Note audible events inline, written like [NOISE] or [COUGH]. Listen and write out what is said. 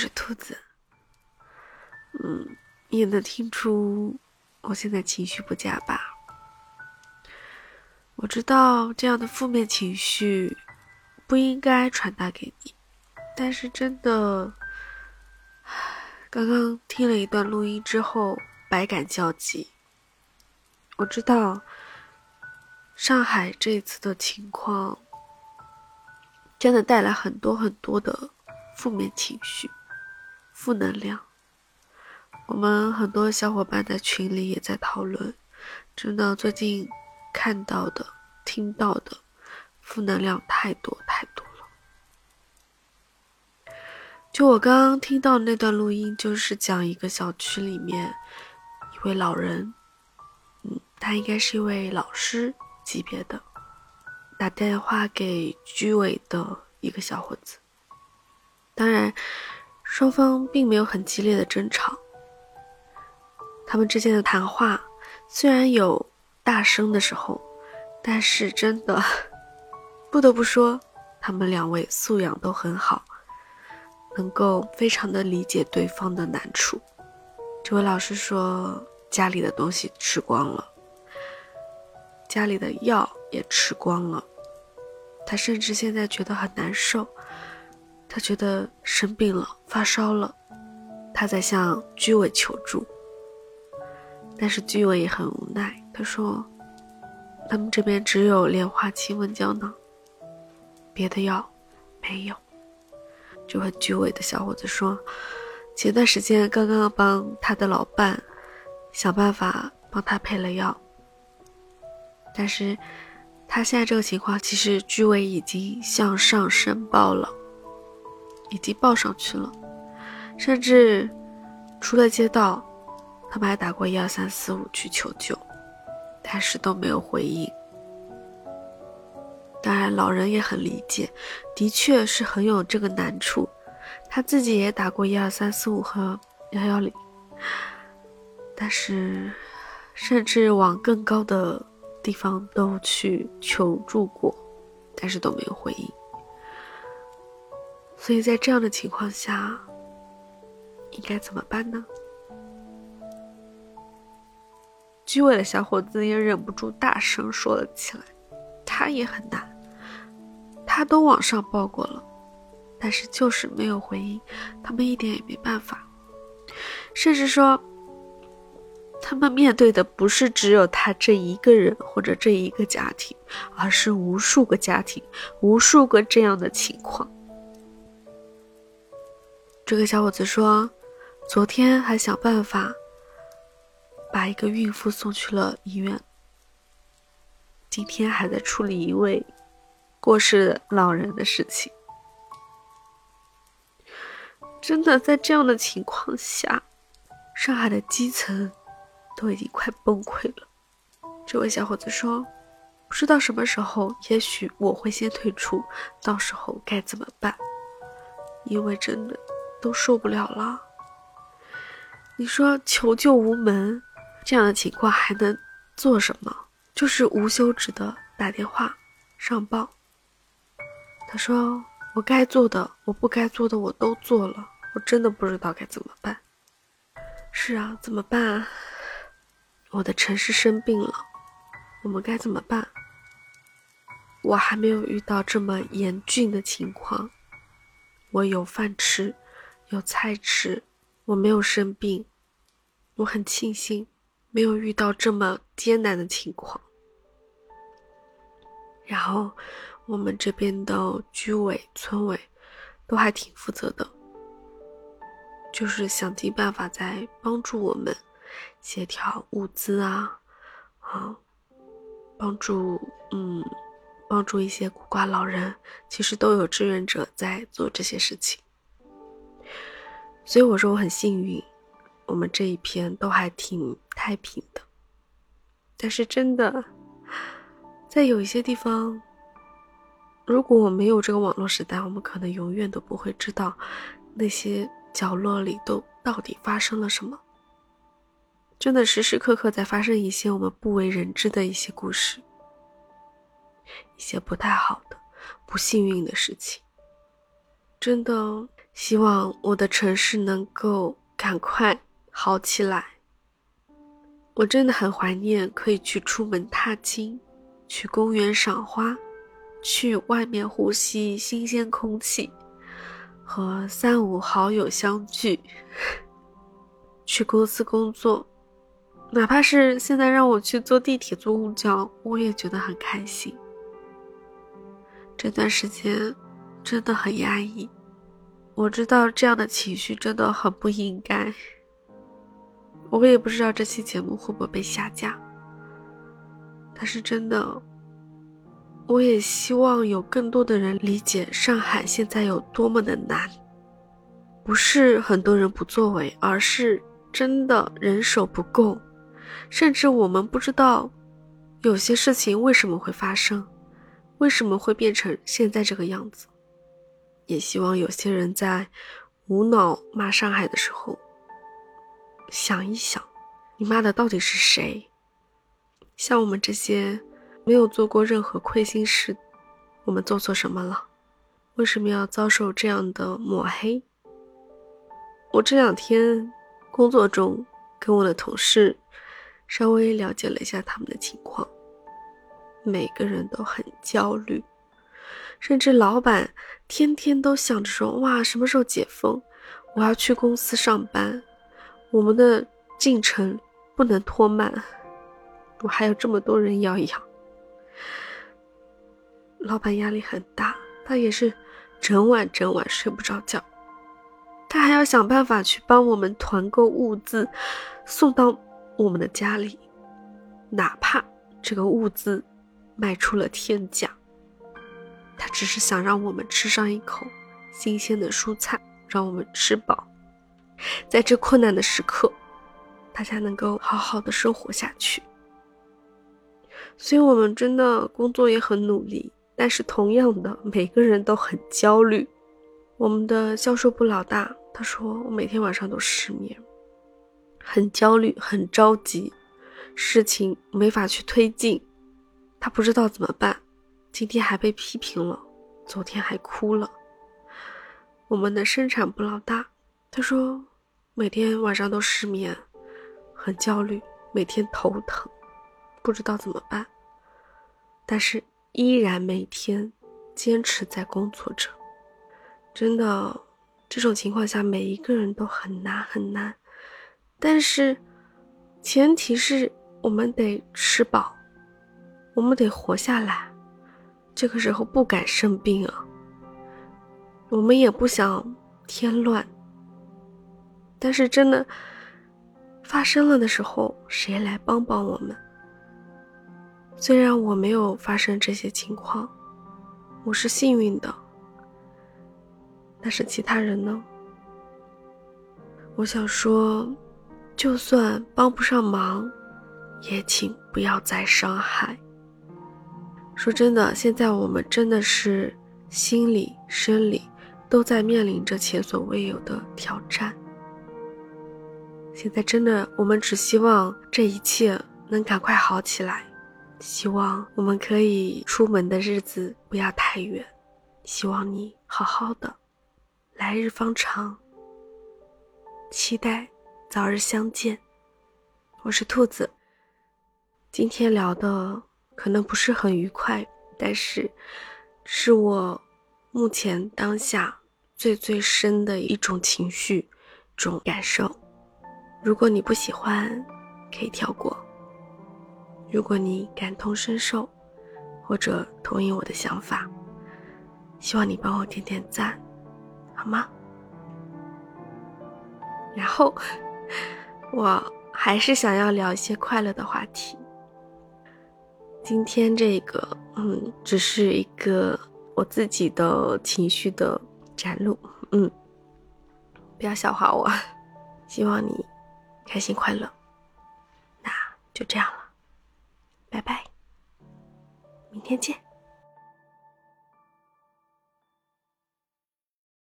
是兔子。嗯，你也能听出我现在情绪不佳吧？我知道这样的负面情绪不应该传达给你，但是真的，刚刚听了一段录音之后，百感交集。我知道上海这一次的情况真的带来很多很多的负面情绪、负能量。我们很多小伙伴在群里也在讨论，真的最近看到的、听到的负能量太多太多了。就我刚刚听到那段录音，就是讲一个小区里面一位老人。嗯他应该是一位老师级别的，打电话给居委的一个小伙子。当然，双方并没有很激烈的争吵。他们之间的谈话虽然有大声的时候，但是真的 [LAUGHS] 不得不说，他们两位素养都很好，能够非常的理解对方的难处。这位老师说，家里的东西吃光了。家里的药也吃光了，他甚至现在觉得很难受，他觉得生病了，发烧了，他在向居委求助，但是居委也很无奈，他说，他们这边只有莲花清瘟胶囊，别的药没有。就和居委的小伙子说，前段时间刚刚帮他的老伴想办法帮他配了药。但是，他现在这个情况，其实居委已经向上申报了，已经报上去了，甚至除了街道，他们还打过一二三四五去求救，但是都没有回应。当然，老人也很理解，的确是很有这个难处，他自己也打过一二三四五和幺幺零，但是，甚至往更高的。地方都去求助过，但是都没有回应。所以在这样的情况下，应该怎么办呢？居委的小伙子也忍不住大声说了起来，他也很难，他都往上报过了，但是就是没有回应，他们一点也没办法，甚至说。他们面对的不是只有他这一个人或者这一个家庭，而是无数个家庭，无数个这样的情况。这个小伙子说，昨天还想办法把一个孕妇送去了医院，今天还在处理一位过世老人的事情。真的，在这样的情况下，上海的基层。都已经快崩溃了。这位小伙子说：“不知道什么时候，也许我会先退出，到时候该怎么办？因为真的都受不了了。你说求救无门，这样的情况还能做什么？就是无休止的打电话上报。”他说：“我该做的，我不该做的，我都做了。我真的不知道该怎么办。”是啊，怎么办？我的城市生病了，我们该怎么办？我还没有遇到这么严峻的情况，我有饭吃，有菜吃，我没有生病，我很庆幸没有遇到这么艰难的情况。然后我们这边的居委、村委都还挺负责的，就是想尽办法在帮助我们。协调物资啊，啊，帮助嗯，帮助一些孤寡老人，其实都有志愿者在做这些事情。所以我说我很幸运，我们这一片都还挺太平的。但是真的，在有一些地方，如果我没有这个网络时代，我们可能永远都不会知道那些角落里都到底发生了什么。真的时时刻刻在发生一些我们不为人知的一些故事，一些不太好的、不幸运的事情。真的希望我的城市能够赶快好起来。我真的很怀念可以去出门踏青，去公园赏花，去外面呼吸新鲜空气，和三五好友相聚，[LAUGHS] 去公司工作。哪怕是现在让我去坐地铁、坐公交，我也觉得很开心。这段时间真的很压抑，我知道这样的情绪真的很不应该。我也不知道这期节目会不会被下架，但是真的，我也希望有更多的人理解上海现在有多么的难，不是很多人不作为，而是真的人手不够。甚至我们不知道，有些事情为什么会发生，为什么会变成现在这个样子。也希望有些人在无脑骂上海的时候，想一想，你骂的到底是谁？像我们这些没有做过任何亏心事，我们做错什么了？为什么要遭受这样的抹黑？我这两天工作中跟我的同事。稍微了解了一下他们的情况，每个人都很焦虑，甚至老板天天都想着说：“哇，什么时候解封？我要去公司上班，我们的进程不能拖慢，我还有这么多人要养。”老板压力很大，他也是整晚整晚睡不着觉，他还要想办法去帮我们团购物资，送到。我们的家里，哪怕这个物资卖出了天价，他只是想让我们吃上一口新鲜的蔬菜，让我们吃饱，在这困难的时刻，大家能够好好的生活下去。所以，我们真的工作也很努力，但是同样的，每个人都很焦虑。我们的销售部老大他说：“我每天晚上都失眠。”很焦虑，很着急，事情没法去推进，他不知道怎么办。今天还被批评了，昨天还哭了。我们的生产部老大，他说每天晚上都失眠，很焦虑，每天头疼，不知道怎么办，但是依然每天坚持在工作着。真的，这种情况下，每一个人都很难很难。但是，前提是我们得吃饱，我们得活下来。这个时候不敢生病啊，我们也不想添乱。但是真的发生了的时候，谁来帮帮我们？虽然我没有发生这些情况，我是幸运的，但是其他人呢？我想说。就算帮不上忙，也请不要再伤害。说真的，现在我们真的是心理、生理都在面临着前所未有的挑战。现在真的，我们只希望这一切能赶快好起来，希望我们可以出门的日子不要太远，希望你好好的，来日方长，期待。早日相见，我是兔子。今天聊的可能不是很愉快，但是是我目前当下最最深的一种情绪、种感受。如果你不喜欢，可以跳过；如果你感同身受，或者同意我的想法，希望你帮我点点赞，好吗？然后。[LAUGHS] 我还是想要聊一些快乐的话题。今天这个，嗯，只是一个我自己的情绪的展露，嗯，不要笑话我。[LAUGHS] 希望你开心快乐。那就这样了，拜拜，明天见。